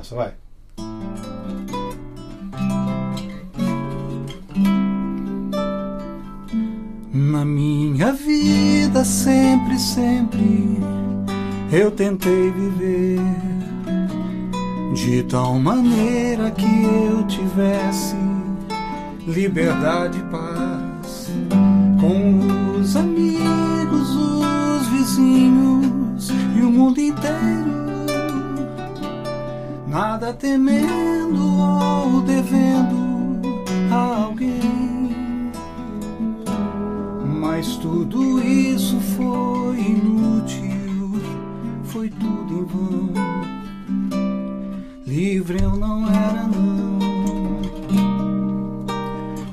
nessa, vai. Na minha vida, sempre, sempre, eu tentei viver de tal maneira que eu tivesse liberdade e paz com os amigos, os vizinhos e o mundo inteiro. Nada temendo ou devendo a alguém. Mas tudo isso foi inútil, foi tudo em vão. Livre eu não era, não,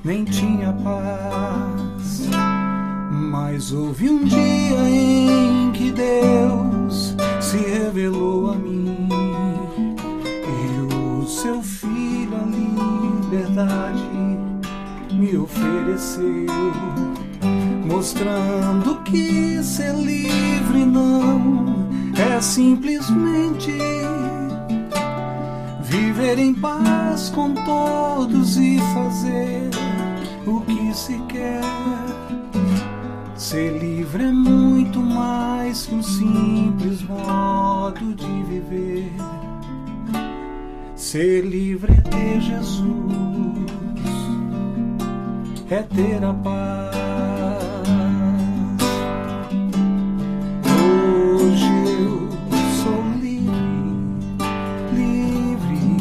nem tinha paz. Mas houve um dia em que Deus se revelou a mim a liberdade, me ofereceu mostrando que ser livre não é simplesmente viver em paz com todos e fazer o que se quer. Ser livre é muito mais que um simples modo de viver. Ser livre é ter Jesus, é ter a paz. Hoje eu sou livre, livre,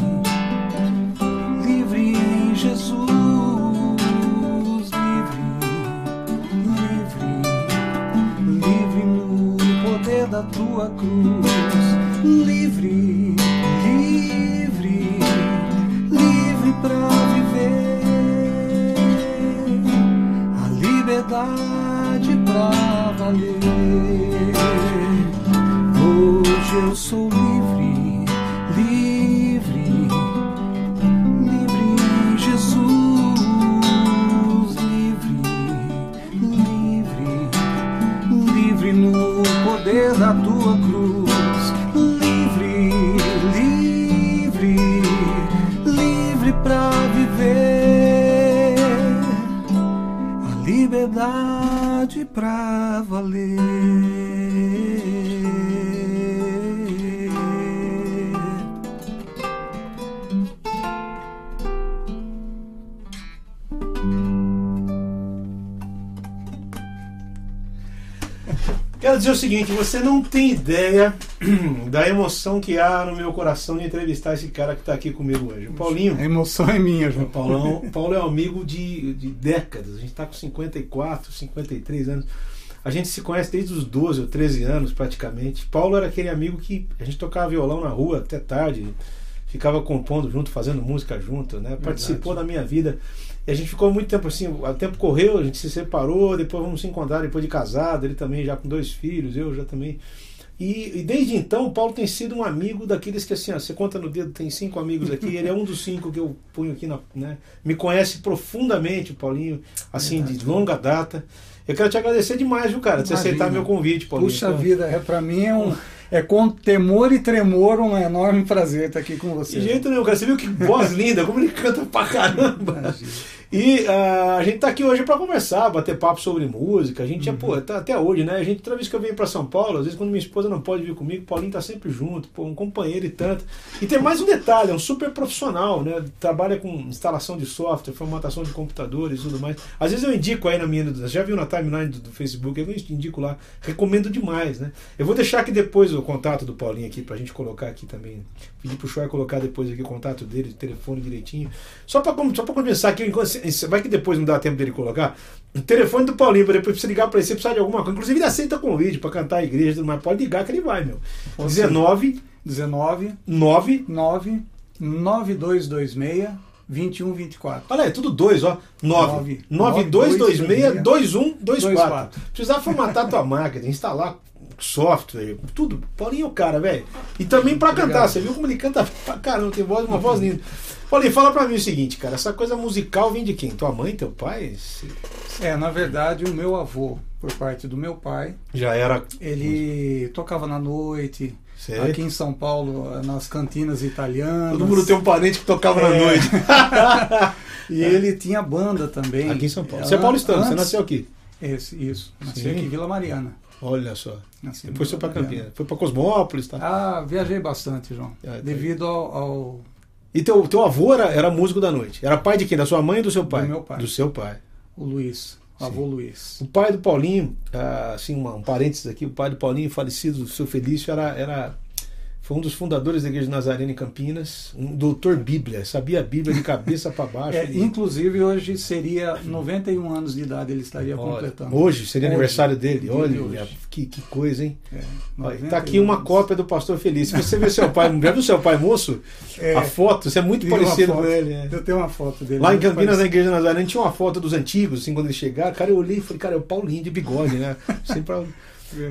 livre em Jesus, livre, livre, livre no poder da tua cruz, livre, liberdade pra valer. Hoje eu sou livre, pra valer. Quero dizer o seguinte, você não tem ideia da emoção que há no meu coração de entrevistar esse cara que está aqui comigo hoje. O Paulinho. A emoção é minha, João. O Paulão, o Paulo é um amigo de, de décadas. A gente está com 54, 53 anos. A gente se conhece desde os 12 ou 13 anos, praticamente. Paulo era aquele amigo que a gente tocava violão na rua até tarde, ficava compondo junto, fazendo música junto, né? Participou da minha vida. E a gente ficou muito tempo assim, o tempo correu, a gente se separou, depois vamos se encontrar depois de casado, ele também já com dois filhos, eu já também. E, e desde então o Paulo tem sido um amigo daqueles que assim, ó, você conta no dedo, tem cinco amigos aqui, ele é um dos cinco que eu ponho aqui na. Né? Me conhece profundamente, Paulinho, assim, de longa data. Eu quero te agradecer demais, viu, cara, de você aceitar meu convite, Paulinho. Puxa vida, é, pra mim é um. É com temor e tremor um enorme prazer estar aqui com você. De jeito nenhum, cara. Você viu que voz linda, como ele canta pra caramba. Imagina. E ah, a gente tá aqui hoje para conversar, bater papo sobre música. A gente Uhum. é, pô, tá até hoje, né? A gente, toda vez que eu venho para São Paulo, às vezes quando minha esposa não pode vir comigo, o Paulinho tá sempre junto, pô, um companheiro e tanto. E tem mais um detalhe, é um super profissional, né? Trabalha com instalação de software, formatação de computadores e tudo mais. Às vezes eu indico aí na minha, já viu na timeline do, do Facebook, eu indico lá, recomendo demais, né? Eu vou deixar aqui depois o contato do Paulinho aqui pra gente colocar aqui também. Pedir pro Shoy colocar depois aqui o contato dele, o telefone direitinho. Só pra, só pra começar aqui, enquanto- vai que depois não dá tempo dele colocar. O telefone do Paulinho, pra depois você ligar pra ele, você precisar de alguma coisa. Inclusive ele aceita convite pra cantar a igreja, e tudo mais pode ligar que ele vai, meu. Ou 19 19 9 9 9226 2124. Olha aí, tudo dois, ó. 9 Nove. 9226 2124. 24. Precisar formatar tua máquina, instalar software, tudo. Paulinho é o cara, velho. E também pra Obrigado. cantar, você viu como ele canta pra caramba, tem voz, uma voz linda. Paulinho, fala pra mim o seguinte, cara, essa coisa musical vem de quem? Tua mãe, teu pai? É, na verdade, o meu avô, por parte do meu pai, Já era. ele tocava na noite, Sei. aqui em São Paulo, nas cantinas italianas. Todo mundo tem um parente que tocava na É. noite. E ele tinha banda também. Aqui em São Paulo. Você é paulistano, você antes- nasceu aqui. Esse, isso. Nasci Sim. aqui em Vila Mariana. Olha só. Nasci Depois foi Mariana. Campinas. Foi pra Cosmópolis, tá? Ah, viajei bastante, João. Ah, tá. Devido ao, ao- E teu, teu avô era, era músico da noite. Era pai de quem? Da sua mãe ou do seu pai? Do meu pai. Do seu pai. o Luiz, o avô Luiz. O pai do Paulinho, ah, assim, um parênteses aqui, o pai do Paulinho, falecido, o seu Felício, era, era, foi um dos fundadores da Igreja Nazarena em Campinas, um doutor Bíblia, sabia a Bíblia de cabeça para baixo. É, Ele- inclusive, hoje seria 91 anos de idade, ele estaria Olha, completando. hoje seria Hoje. aniversário dele. Olha, que, que coisa, hein? É, Olha, 91 tá aqui uma cópia do pastor. Se você vê seu pai, já viu seu pai moço? É, A foto, você é muito parecido com ele. é. Eu tenho uma foto dele. Lá em Campinas, na. Igreja Nazarena, tinha uma foto dos antigos, assim, quando eles chegaram. Cara, eu olhei e falei, cara, é o Paulinho de bigode, né? Sempre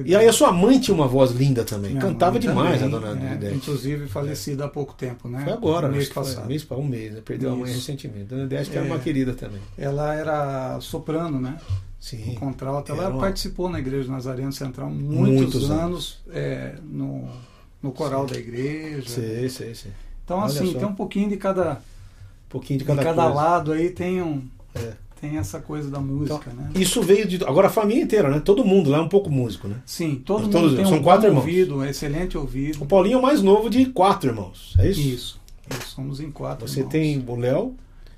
E aí a sua mãe tinha uma voz linda também. Minha Cantava demais também, a dona é. Inclusive falecida há pouco tempo, né? Foi agora, no mês que foi, passado. mês, um mês, né? Perdeu a mãe Isso. recentemente. Dona Odete que era É. uma querida também. Ela era soprano, né? Sim. Contralto. Ela uma- participou na Igreja Nazareno Central muitos, Muitos anos, é, no, no coral da igreja. Sei, sei, sei. Então, Olha assim, só. tem um pouquinho de cada, Um pouquinho de de cada, cada, coisa. lado aí tem um. É. Tem essa coisa da música, né? Isso veio de. Agora a família inteira, né? Todo mundo lá é um pouco músico, né? Sim, todo mundo Todos- tem são um quatro irmãos. ouvido, um excelente ouvido. O Paulinho é o mais novo de quatro irmãos. É isso? Isso. Somos em quatro. Você irmãos. tem o Léo,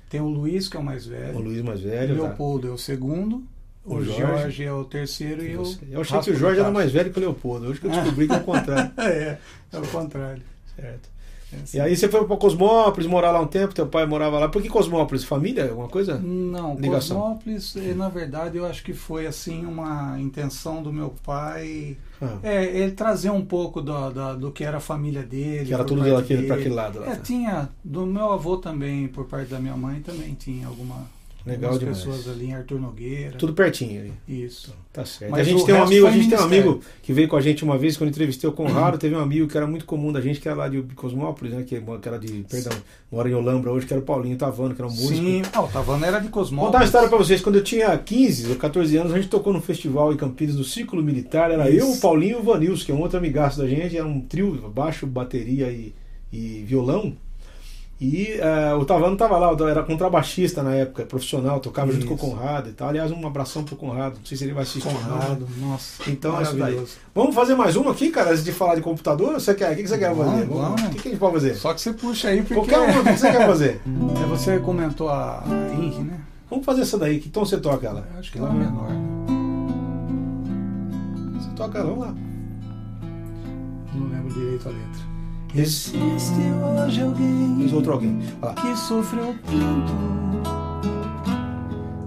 Tem o Luiz, que é o mais velho. o Luiz mais O velho. tá? Leopoldo é o segundo. O, O Jorge. Jorge é o terceiro e, E o. você. Eu achei que o Jorge era mais velho que o Leopoldo. Hoje que eu descobri que é o contrário. é, é o contrário. Certo. É E aí você foi pra Cosmópolis, morar lá um tempo, teu pai morava lá. Por que Cosmópolis? Família? Alguma coisa? Não, Ligação. Cosmópolis, eh, na verdade, eu acho que foi assim uma intenção do meu pai. Ah, É, ele trazer um pouco do, da- do que era a família dele. que era tudo daquele, dele. aquele lado lá. É, tá. tinha. Do meu avô também, por parte da minha mãe, também tinha alguma, Legal algumas demais. pessoas ali em Arthur Nogueira. Tudo pertinho ali. Isso. Tá certo. Mas a gente tem um amigo, a gente tem um amigo que veio com a gente uma vez quando entrevistei o Conrado, teve um amigo que era muito comum da gente, que era lá de Cosmópolis, né? Que, que era de, perdão, mora em Olambra hoje, que era o Paulinho Tavano, que era um músico. Sim, ah, o Tavana era de Vou Cosmópolis. contar uma história pra vocês. Quando eu tinha 15 ou 14 anos, a gente tocou num festival em Campinas, no Círculo Militar. Era Isso. eu, o Paulinho e o Vanilson, que é um outro amigaço da gente. Era um trio, baixo, bateria e, e violão. E eh, o Tavano tava lá, era contrabaixista na época, profissional, tocava junto com o Isso. Conrado e tal. Aliás, um abração pro Conrado. Não sei se ele vai assistir. ou não. Conrado, nossa. Então é isso daí. Vamos fazer mais uma aqui, cara, antes de falar de computador? Você quer? O que que você quer fazer? vamos. O que, que a gente pode fazer? Só que você puxa aí porque. Qualquer uma, o que você quer fazer? É, você comentou a Inri, né? Vamos fazer essa daí. Que tom você toca ela? Eu acho que ela é menor, né? Você toca ela, vamos lá. Não lembro direito a letra. Existe hoje alguém Diz outro alguém. Lá. que sofreu tanto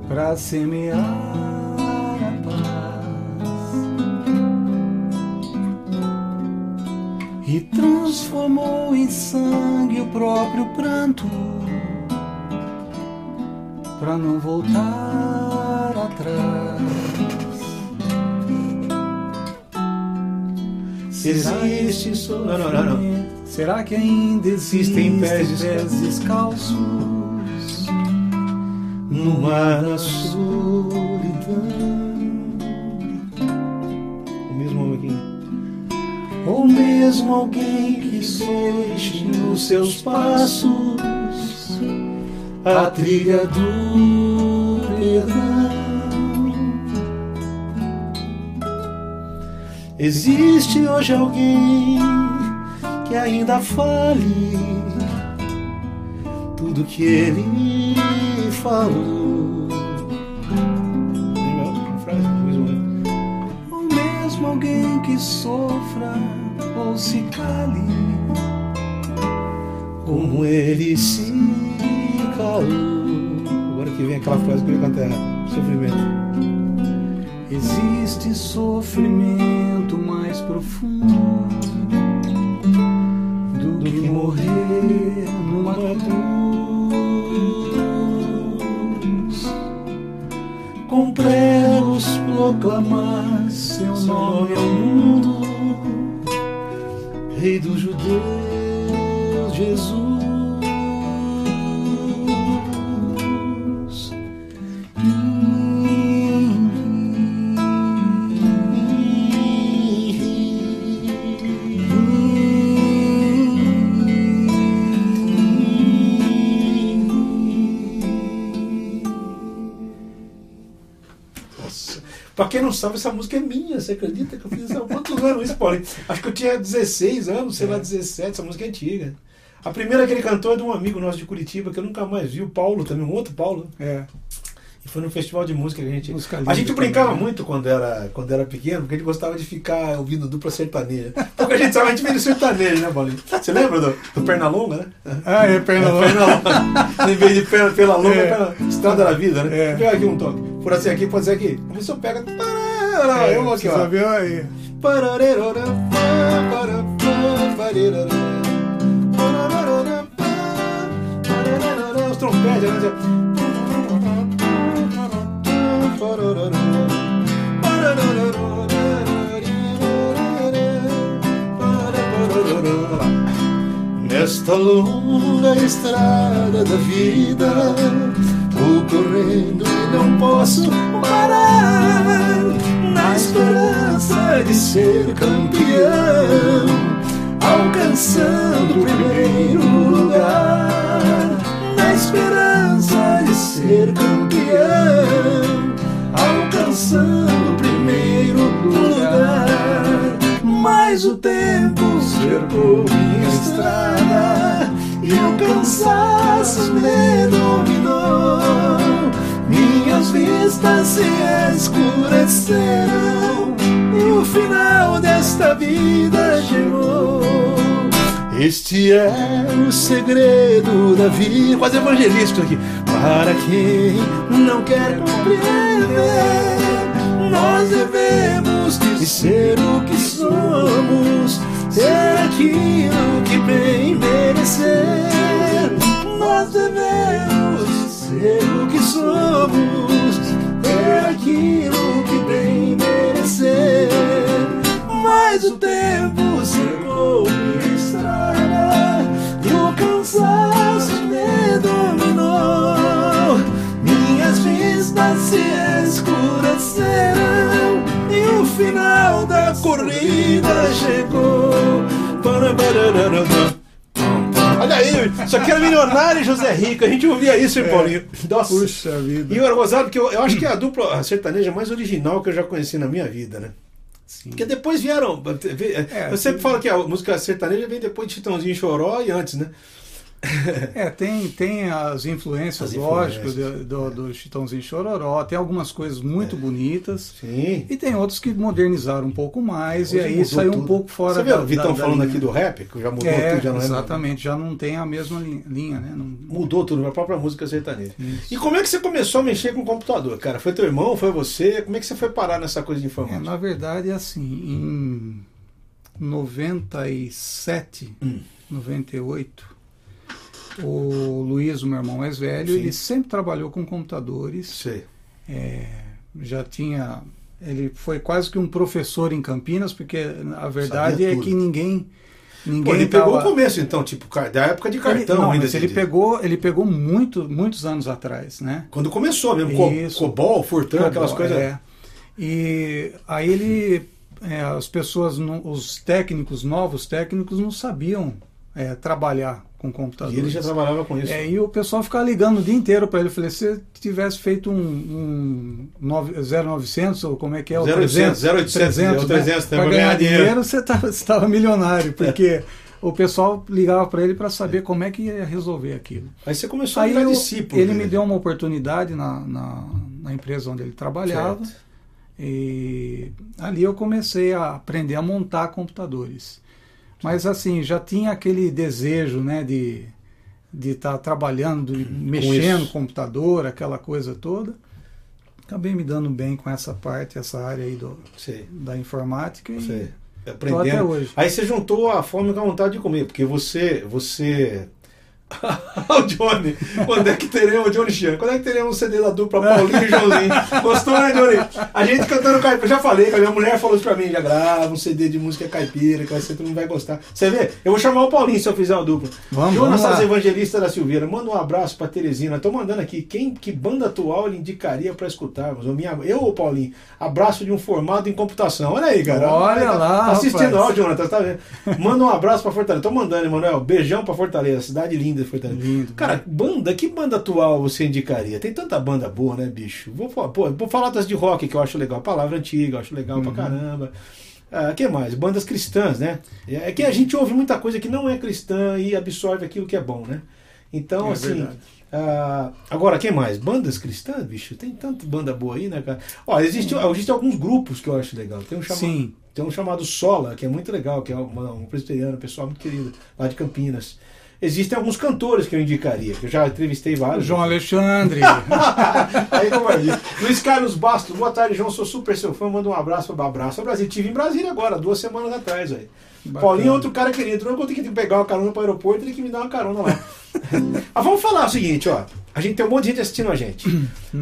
pra semear a paz e transformou em sangue o próprio pranto pra não voltar atrás. Existe só- não, não, não, não. Será que ainda Existem existem pés pés, descalços No mar da solidão? O mesmo aqui. Ou mesmo alguém que deixe nos seus passos a trilha do perdão? Existe hoje alguém que ainda fale tudo que ele falou. Mesmo homem. Ou mesmo alguém que sofra ou se cale Como ele se calou. Agora que vem aquela frase que eu cantar errado. Sofrimento. Existe sofrimento mais profundo que, morrer numa cruz. Com pregos proclamar seu nome ao mundo, Rei dos judeus, Jesus. Quem não sabe, essa música é minha. Você acredita que eu fiz há quantos anos isso, Paulinho? Acho que eu tinha 16 anos, sei lá, 17. Essa música é antiga. A primeira que ele cantou é de um amigo nosso de Curitiba, que eu nunca mais vi, o Paulo também, um outro Paulo. É. E foi num festival de música que a gente. Música a gente brincava também, muito quando era, quando era pequeno, porque a gente gostava de ficar ouvindo dupla sertaneja. Porque a gente sabe, a gente veio do sertanejo, né, Paulinho? Você lembra do, do Pernalonga, né? Ah, é, perna longa. Pernalonga. em vez de perna, pela longa, É. estrada da vida, né? É. Pega aqui um toque. Por assim aqui, pode ser aqui. Eu pego. Parará, É, eu aqui, você ó. sabia aí. Os trompetes, né? Nesta longa estrada da vida, vou correndo e não posso parar, na esperança de ser campeão, alcançando o primeiro lugar, na esperança de ser campeão, alcançando o primeiro lugar. Mas o tempo cercou minha estrada e o cansaço me dominou. Minhas vistas se escureceram e o final desta vida chegou. Este é o segredo da vida. Quase evangelístico aqui. Para quem não quer compreender, nós devemos de ser o que somos, ser aquilo que bem merecer. Nós devemos de ser o que somos, ser aquilo que bem merecer. Mas o tempo secou corrida chegou. Olha aí, isso aqui era milionário José Rico. A gente ouvia isso, hein, Paulinho? Nossa. Puxa vida. E o gozado que eu, eu acho que é a dupla sertaneja mais original que eu já conheci na minha vida, né? Sim. Porque depois vieram. É, eu sempre falo que a música sertaneja vem depois de Chitãozinho Choró e antes, né? É, tem, tem as influências, As lógico, influências. do, do, do Chitãozinho e Chororó. Tem algumas coisas muito bonitas. Sim. E tem outros que modernizaram um pouco mais. e Hoje aí mudou saiu um tudo. pouco fora Você da viu o Vitão da- da falando linha. aqui do rap, que já mudou É, tudo, já não é exatamente, já não tem a mesma li- linha, né? Não- Mudou tudo, a própria música sertaneja. Isso. E como é que você começou a mexer com o computador, cara? Foi teu irmão? Foi você? Como é que você foi parar nessa coisa de É, informática? na verdade, é assim, em 97, Hum. 98, o Luiz, o meu irmão mais velho, Sim. ele sempre trabalhou com computadores, Sei. é, já tinha... Ele foi quase que um professor em Campinas, porque a verdade é que ninguém... ninguém Pô, ele pegou tava- o começo, então, tipo, da época de cartão ele, não, ainda. mas ele pegou, ele pegou muito, muitos anos atrás, né? Quando começou mesmo, Isso. Cobol, Fortran, aquelas Cobol, coisas. é. E aí ele, é, as pessoas, os técnicos, novos técnicos, não sabiam é, trabalhar com E computadores. ele já trabalhava com isso. É, e o pessoal ficava ligando o dia inteiro para ele. Eu falei, se você tivesse feito um, um nove- 0900, ou como é que é? O 0800, 0800, 300, o 300 né? pra Pra ganhar ganhar dinheiro. dinheiro, você estava milionário, porque o pessoal ligava para ele para saber como é que ia resolver aquilo. Aí você começou a virar discípulo. ele dele. me deu uma oportunidade na, na, na empresa onde ele trabalhava. Certo. E ali eu comecei a aprender a montar computadores. Mas assim, já tinha aquele desejo né, de de estar trabalhando, de mexendo no computador, aquela coisa toda. Acabei me dando bem com essa parte, essa área aí do, Sei, da informática e sei. Aprendendo. até hoje. Aí você juntou a fome com a vontade de comer, porque você. você... o Johnny, quando é que teremos, o Johnny Chan, quando é que teremos um CD da dupla Paulinho e Joãozinho? Gostou, né, Johnny? A gente cantando caipira, já falei, a minha mulher falou isso pra mim, já grava um CD de música caipira, que vai ser, todo mundo vai gostar. Você vê? Eu vou chamar o Paulinho se eu fizer uma dupla. Vamos, Jonas vamos. Evangelista da Silveira, manda um abraço pra Teresina. Tô mandando aqui, quem, que banda atual ele indicaria pra escutarmos? Eu, minha, eu ou Paulinho? Abraço de um formado em computação. Olha aí, cara. Olha tá, lá, Tá assistindo, rapaz. ó, Jonathan, tá vendo? Manda um abraço pra Fortaleza. Tô mandando, Emanuel. Beijão pra Fortaleza, cidade linda. De Fortaleza. Lindo. Cara, né? banda, que banda atual você indicaria? Tem tanta banda boa, né, bicho? Vou, pô, vou falar das de rock, que eu acho legal. Palavra antiga, eu acho legal Uhum. pra caramba. Ah, que mais? Bandas cristãs, né? É é que a gente ouve muita coisa que não é cristã e absorve aquilo que é bom, né? Então, É assim. ah, agora, quem mais? Bandas cristãs, bicho? Tem tanta banda boa aí, né, cara? Ó, existe, existe alguns grupos que eu acho legal. Tem um chamado, Sim. tem um chamado Sola, que é muito legal, que é uma- um presbiteriano, um pessoal muito querido, lá de Campinas. Existem alguns cantores que eu indicaria, que eu já entrevistei vários. João Alexandre. Aí, como eu disse. Luiz Carlos Bastos, boa tarde, João. Sou super seu fã. Manda um abraço para abraço ao Brasil. Estive em Brasília agora, duas semanas atrás, velho. Bacana. Paulinho é outro cara querido. Não vou ter que pegar uma carona para o aeroporto, ele que me dar uma carona lá. Mas vamos falar o seguinte, ó. A gente tem um monte de gente assistindo a gente.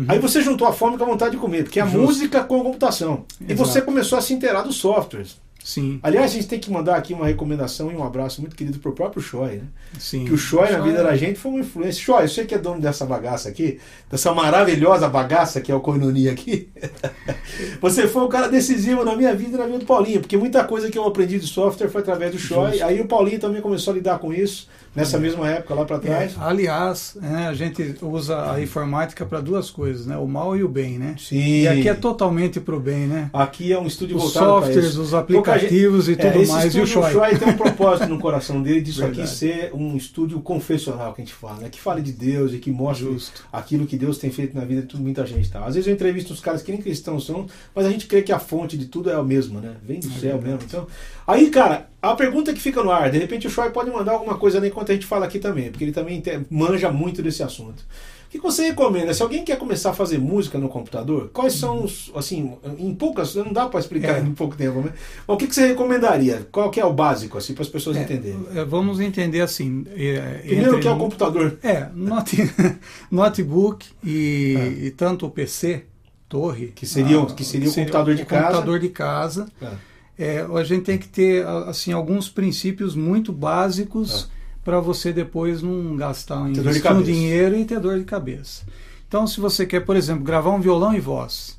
Aí você juntou a fome com a vontade de comer, porque é a Uhum. Justo. música com a computação. E Exato. você começou a se inteirar dos softwares. Sim, Aliás, a gente tem que mandar aqui uma recomendação e um abraço muito querido pro próprio Choi, né? sim. Que o Choi na Choi vida é- da gente foi uma influência. Choi, você que é dono dessa bagaça aqui, dessa maravilhosa bagaça que é o Koinonia aqui, você foi um cara decisivo na minha vida e na vida do Paulinho, porque muita coisa que eu aprendi de software foi através do Choi. Aí o Paulinho também começou a lidar com isso nessa mesma época lá para É, trás. aliás, né, a gente usa a informática para duas coisas, né? O mal e o bem, né? Sim. E aqui é totalmente para o bem, né? Aqui é um estúdio Os voltado para softwares, isso. os aplicativos e É, tudo esse mais, e o Choi. Choi tem um propósito no coração dele disso aqui Verdade. ser um estúdio confessional que a gente fala, né? Que fale de Deus e que mostre Justo. aquilo que Deus tem feito na vida de muita gente. Tá? Às vezes eu entrevisto uns caras que nem cristãos são, mas a gente crê que a fonte de tudo é a mesma, né? Vem do É céu mesmo. Então, aí, cara, a pergunta que fica no ar, de repente o Choi pode mandar alguma coisa ali enquanto a gente fala aqui também, porque ele também manja muito desse assunto. O que você recomenda? Se alguém quer começar a fazer música no computador, quais são os, assim, em poucas, não dá para explicar É. em pouco tempo, né? Mas o que que você recomendaria? Qual que é o básico, assim, para as pessoas É, entenderem? é, vamos entender assim. é, Primeiro entre- que é o computador. É, note- notebook e, e tanto o PC, torre. Que seria o- ah, que seria o computador de casa. computador de casa. Ah, É, a gente tem que ter assim alguns princípios muito básicos para você depois não gastar um dinheiro e ter dor de cabeça. Então, se você quer, por exemplo, gravar um violão e voz,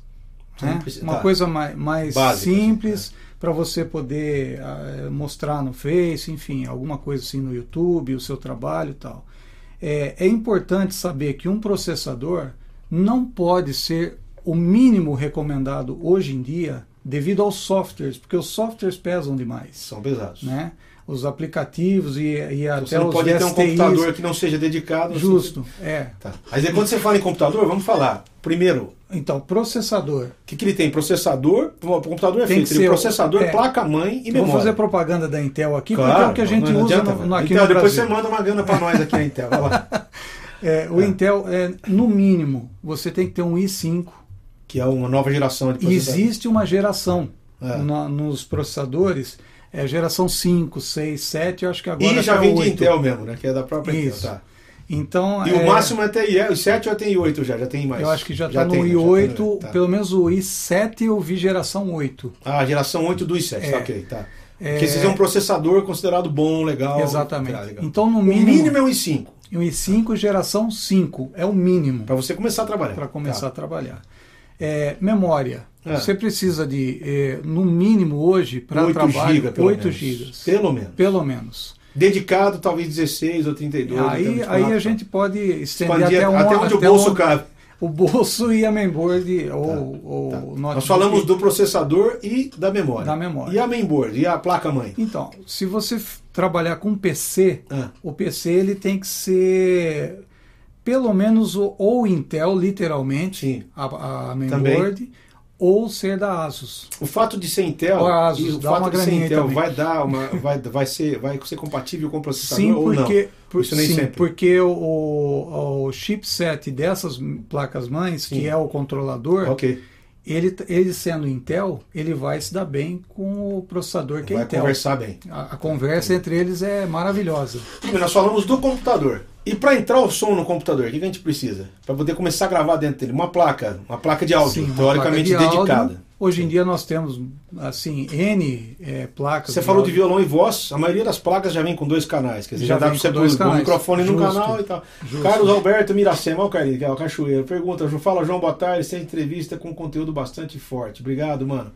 né? precisa- uma tá. coisa mais, mais Básica, assim, simples para você poder ah, mostrar no Face, enfim, alguma coisa assim no YouTube, o seu trabalho e tal. É, é importante saber que um processador não pode ser o mínimo recomendado hoje em dia devido aos softwares, porque os softwares pesam demais, São pesados. né? Os aplicativos e, e Então, até você não os pode ter um STIs. computador que não seja dedicado. Justo, é. Tá. Mas aí quando você fala em computador, vamos falar. Primeiro, Então, processador. o que, que ele tem? Processador. O computador é Tem feito que ser- processador, é. placa-mãe e memória. Vou fazer propaganda da Intel aqui, porque é Claro, o que a gente usa adianta, no, no- aqui Intel, no depois Brasil. você manda uma grana pra nós aqui na Intel. Vai lá. É, o É. Intel, é, no mínimo, você tem que ter um i5. Que é uma nova geração de E processador. existe uma geração É. na- nos processadores, é geração 5, 6, 7, eu acho que agora E já tá vem de 8. Intel mesmo, né? Que é da própria Isso. Intel. Tá. Então, E é, o máximo é até I, o 7 já tem i8 já, já tem mais. eu acho que já está no né? Já i8, tem, tá. pelo menos o i7 eu vi geração 8. Ah, geração 8 do i7, É. tá ok, tá. É, Porque esse é um processador considerado bom, legal. Exatamente. tá, legal. Então, no o mínimo, mínimo é um i5, o i5 geração 5 é o mínimo. para você começar a trabalhar. para começar Tá. a trabalhar. É, memória. É. Você precisa de, é, no mínimo hoje, para 8 trabalho, GB, pelo 8 menos. gigas. Pelo menos. Pelo menos. Dedicado, talvez 16 ou 32. ou aí, 24, aí a tá. gente pode estender Expandir até, um, até onde o até bolso onde- cabe. O bolso e a mainboard ou, ou Tá. o. Nós falamos do processador e da memória. Da memória. E a mainboard, e a placa-mãe. Então, se você trabalhar com PC, Ah, o PC ele tem que ser pelo menos o, ou Intel, literalmente, Sim. a, a mainboard, ou ser da Asus. o fato de ser Intel, Ó, Asus, e o fato de ser Intel também. vai dar uma, vai, vai ser, vai ser compatível com o processador Sim, ou não? porque, por- Isso nem sim, sempre. porque o, o, o chipset dessas placas-mães, Sim. que é o controlador, Ok. ele, ele sendo Intel, ele vai se dar bem com o processador que vai é Intel. conversar bem. A, a conversa entre eles é maravilhosa. Nós falamos do computador. E para entrar o som no computador, o que que a gente precisa? Para poder começar a gravar dentro dele? Uma placa, uma placa de áudio, Sim, teoricamente de dedicada. áudio. Hoje em dia nós temos assim N é, placas. Você falou de áudio. violão e voz, a maioria das placas já vem com dois canais, quer dizer, já, Já dá para você pôr o microfone no Justo. canal e tal. Justo. Carlos Alberto Miracema, olha o Carlinhos, que é o Cachoeiro, pergunta, fala João, boa tarde, sem entrevista com conteúdo bastante forte. Obrigado, mano.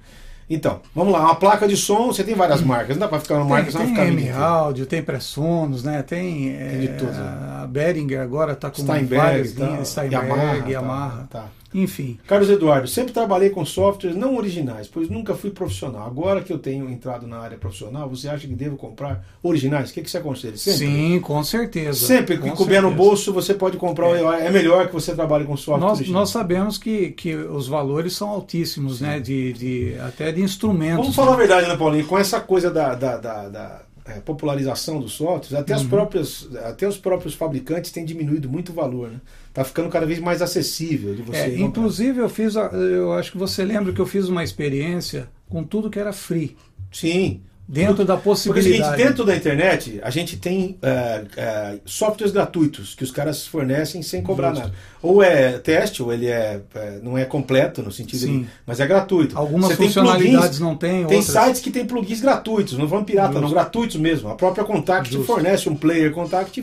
Então, vamos lá, uma placa de som, você tem várias marcas, não dá para ficar uma marca, tem, senão tem ficar M áudio, tem Pressonos, né? Tem, Tem de é, tudo. a Behringer agora está com Steinberg, várias tá, linhas, Steinberg, Yamaha, Yamaha, tá, tá. Enfim. Carlos Eduardo, sempre trabalhei com softwares não originais, pois nunca fui profissional. Agora que eu tenho entrado na área profissional, você acha que devo comprar originais? O que, que você aconselha? Sempre? Sim, com certeza. Sempre que couber no bolso, você pode comprar. É, melhor que você trabalhe com software Nós, original. nós sabemos que, que os valores são altíssimos, né? De, de, até de instrumentos. Vamos falar a verdade, né, Paulinho? Com essa coisa da, da, da- da, é, popularização dos softwares, até, as Uhum. próprias, até os próprios fabricantes têm diminuído muito o valor. Né? Tá ficando cada vez mais acessível de você. É, inclusive eu fiz, a- eu acho que você lembra que eu fiz uma experiência com tudo que era free, Sim. Dentro da Porque é o seguinte, possibilidade. dentro da internet, a gente tem é, é, softwares gratuitos que os caras fornecem sem cobrar Justo. nada. Ou é teste, ou ele é, é, não é completo no sentido Sim. de, mas é gratuito. Algumas Você tem funcionalidades plugins, não tem, Tem outras. sites que tem plugins gratuitos, não vão pirata, Justo. não, gratuitos mesmo. A própria Contact Justo. fornece um player Contact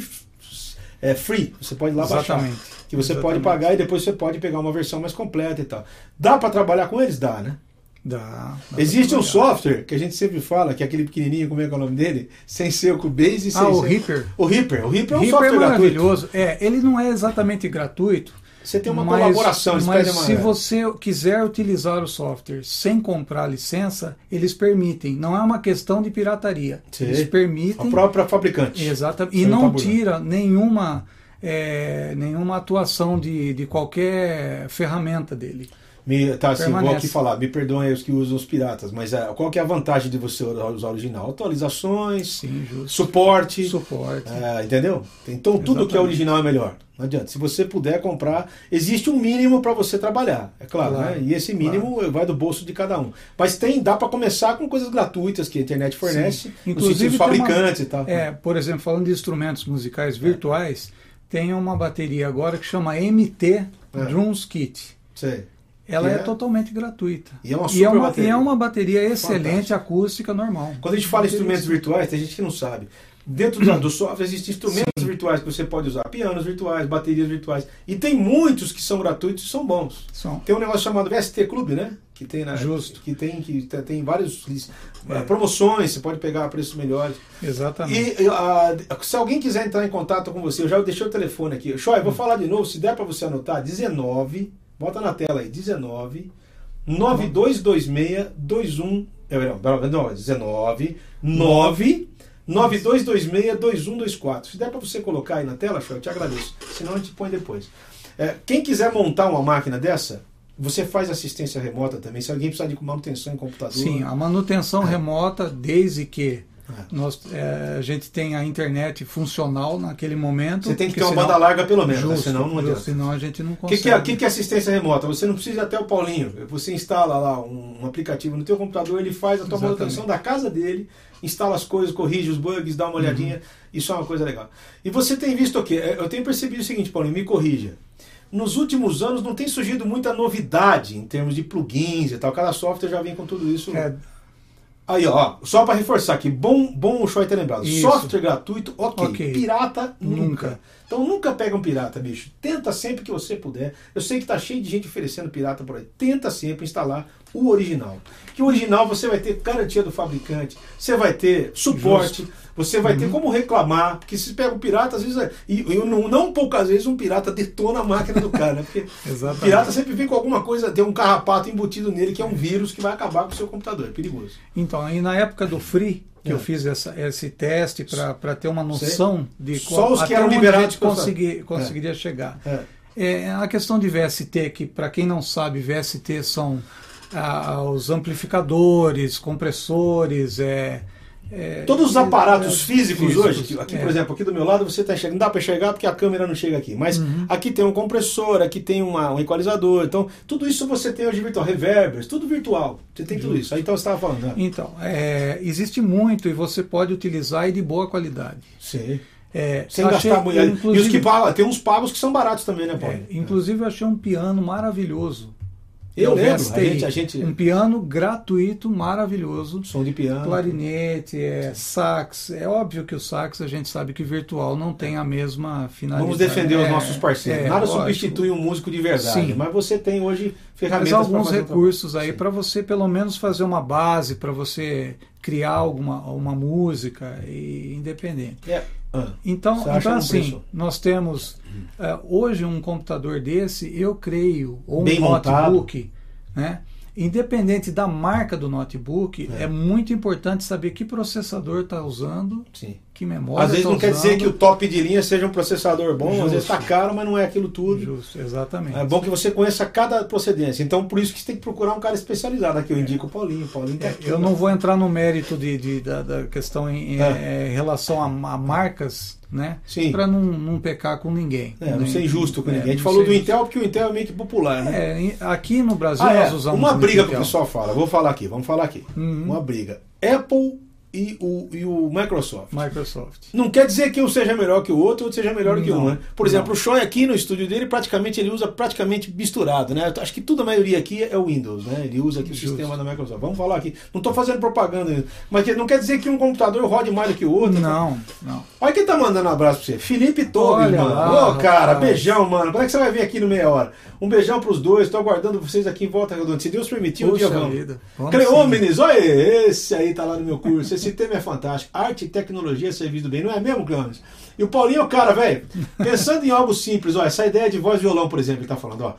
é free, você pode ir lá baixar. Exatamente. Que você Exatamente. pode pagar e depois você pode pegar uma versão mais completa e tal. Dá para trabalhar com eles? Dá, né? Dá. Existe um software que a gente sempre fala, que é aquele pequenininho, como é que é o nome dele? Sem ser o Cubase e sem Ah, o. Reaper. O Reaper. O Reaper é um Reaper software é gratuito. maravilhoso. É, ele não é exatamente gratuito. Você tem uma mas, colaboração, Mas uma- se você quiser utilizar o software sem comprar licença, eles permitem. Não é uma questão de pirataria. Sim. Eles permitem. A própria fabricante. Exatamente. E não tira nenhuma, é, nenhuma atuação de, de qualquer ferramenta dele. Me, tá, assim, vou aqui falar, me perdoem os que usam os piratas, mas é, qual que é a vantagem de você usar o original? Atualizações, Sim, suporte, Suporte. é, entendeu? Então tudo que é original é melhor. Não adianta. Se você puder comprar, existe um mínimo para você trabalhar, é claro, Claro, né? E esse mínimo vai do bolso de cada um. Mas tem, dá para começar com coisas gratuitas que a internet fornece, Sim. Inclusive, dos tem uma- fabricantes e tal. É, por exemplo, falando de instrumentos musicais virtuais, tem uma bateria agora que chama MT É. Drums Kit. Sei. Ela é, é? totalmente gratuita. E é uma e, é uma, bateria. e é uma bateria excelente, Fantástica. acústica, normal. Quando a gente fala em instrumentos virtuais, tem gente que não sabe. Dentro do software existem instrumentos virtuais que você pode usar, pianos virtuais, baterias virtuais. E tem muitos que são gratuitos e são bons. São. Tem um negócio chamado VST Club, né? Que tem na, Justo. que tem que tem- vários É. promoções, você pode pegar a preços melhores. Exatamente. E ah, se alguém quiser entrar em contato com você, eu já deixei o telefone aqui. Shoy, Hum. vou falar de novo, se der para você anotar, 19, bota na tela aí, 19 9226 21 é, não, não, não, 19 9 9226 2124. Se der para você colocar aí na tela, eu te agradeço. Senão a gente põe depois. É, quem quiser montar uma máquina dessa, você faz assistência remota também. Se alguém precisar de manutenção em computador. Sim, a manutenção remota, desde que É. nós, é, a gente tenha a internet funcional naquele momento. Você tem que ter uma senão- banda larga pelo menos, né? Justo, senão não adianta. senão a gente não O que, consegue. que, é, que que é assistência remota? Você não precisa até o Paulinho. Você instala lá um, um aplicativo no teu computador, ele faz a tua Exatamente. manutenção da casa dele, instala as coisas, corrige os bugs, dá uma olhadinha. Isso é uma coisa legal. E você tem visto o quê? É, Eu tenho percebido o seguinte, Paulinho, me corrija. Nos últimos anos não tem surgido muita novidade em termos de plugins e tal. Cada software já vem com tudo isso. É, Aí, ó, só para reforçar aqui, bom, bom o Shoy ter lembrado. Isso. Software gratuito, ok. Pirata, nunca. Nunca. Então nunca pega um pirata, bicho. Tenta sempre que você puder. Eu sei que tá cheio de gente oferecendo pirata por aí. Tenta sempre instalar o original. Que o original você vai ter garantia do fabricante, você vai ter suporte, você vai Uhum. ter como reclamar. Porque se pega um pirata, às vezes. é- E, e não, não poucas vezes um pirata detona a máquina do cara, né? Porque o pirata sempre vem com alguma coisa, tem um carrapato embutido nele que é um vírus que vai acabar com o seu computador. É perigoso. Então, e na época do Free, que É. eu fiz essa, esse teste para ter uma noção de Só os que eram onde liberados a gente pra- consegui, conseguiria chegar. É. É, a questão de VST, que para quem não sabe, VST são ah, os amplificadores, compressores, é, é, Todos os aparatos é, físicos, físicos, hoje, aqui, é. por exemplo, aqui do meu lado você está enxergando, não dá para enxergar porque a câmera não chega aqui, mas Uhum. aqui tem um compressor, aqui tem uma, um equalizador, então tudo isso você tem hoje virtual, reverbers, tudo virtual, você tem tudo isso. Aí então você estava falando, né? Então, é, existe muito e você pode utilizar e de boa qualidade. Sim. É, Sem achei- gastar muito. E os que pagam, tem uns pagos que são baratos também, né, Paulo? é, inclusive eu achei um piano maravilhoso Eu lembro, a gente- a gente- Um piano gratuito, maravilhoso. Som de piano. Clarinete, é, sax. É óbvio que o sax a gente sabe que virtual não tem a mesma finalidade. Vamos defender os É, nossos parceiros. é, Nada lógico. substitui um músico de verdade, Sim. mas você tem hoje Mas ferramentas alguns fazer o recursos aí para você pelo menos fazer uma base para você criar alguma uma música e independente. É. Ah, Então, então um assim, preço? nós temos eh, hoje um computador desse, eu creio, ou um Bem montado. notebook, né? Independente da marca do notebook, É. é, muito importante saber que processador está usando, sim. Que memória Às vezes não quer dizer usando. que o top de linha seja um processador bom, às Justo. vezes está caro, mas não é aquilo tudo. Justo, exatamente. É bom que você conheça cada procedência. Então, por isso que você tem que procurar um cara especializado. Aqui eu indico o Paulinho. O Paulinho tá É, aqui, eu né? não vou entrar no mérito de, de- da, da questão em, em- É. em relação a, a marcas, né? Sim. Para não, não pecar com ninguém. É, não ser injusto com é, ninguém. A gente falou do. Intel porque o Intel é meio que popular, né? É, aqui no Brasil Ah, é. nós usamos Uma briga que o pessoal fala. Vou falar aqui, vamos falar aqui. Uhum. Uma briga. Apple e o, e o Microsoft. Microsoft. Não quer dizer que um seja melhor que o outro, outro seja melhor que Não, um, né? Por exemplo, não. o Choi aqui no estúdio dele, praticamente ele usa praticamente misturado, né? Acho que toda a maioria aqui é o Windows, né? Ele usa aqui o Justo. sistema da Microsoft. Vamos falar aqui. Não estou fazendo propaganda, mas que- não quer dizer que um computador rode mais do que o outro. Não, não. Olha quem tá mandando um abraço pra você. Felipe Torres, Olha mano. Ô, cara, rapaz. beijão, mano. Quando é que você vai vir aqui no meia hora? Um beijão pros dois. Tô aguardando vocês aqui em Volta Redonda. Se Deus permitir, um dia vamos. Cleômenes, olha esse aí tá lá no meu curso. Esse tema é fantástico. Arte e tecnologia serviço do bem, não é mesmo, Cleômenes? E o Paulinho, é o cara, velho, pensando em algo simples, ó, essa ideia de voz violão, por exemplo, ele tá falando, ó,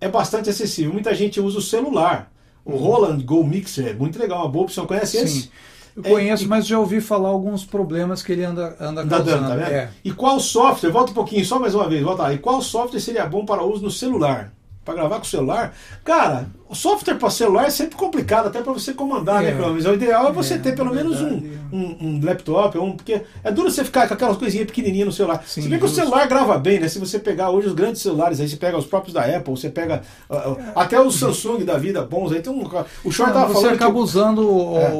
é bastante acessível. Muita gente usa o celular. O Roland Go Mixer é muito legal, uma boa opção. Conhece Sim. esse? Eu É, conheço, e- mas já ouvi falar alguns problemas que ele anda, anda Tá causando. dando, tá vendo? É. E qual software, volta um pouquinho, só mais uma vez, volta lá. E qual software seria bom para uso no celular? Para gravar com o celular? Cara, o software para celular é sempre complicado, até para você comandar, É. né, Clóvis? O ideal é você É, ter pelo menos um, verdade. um, um laptop, um, porque é duro você ficar com aquelas coisinhas pequenininhas no celular. Sim, Se bem que o justo. celular grava bem, né? Se você pegar hoje os grandes celulares, aí você pega os próprios da Apple, você pega ah, até os Samsung da vida bons, aí tem um, o Short tava você acaba que o- usando o, É.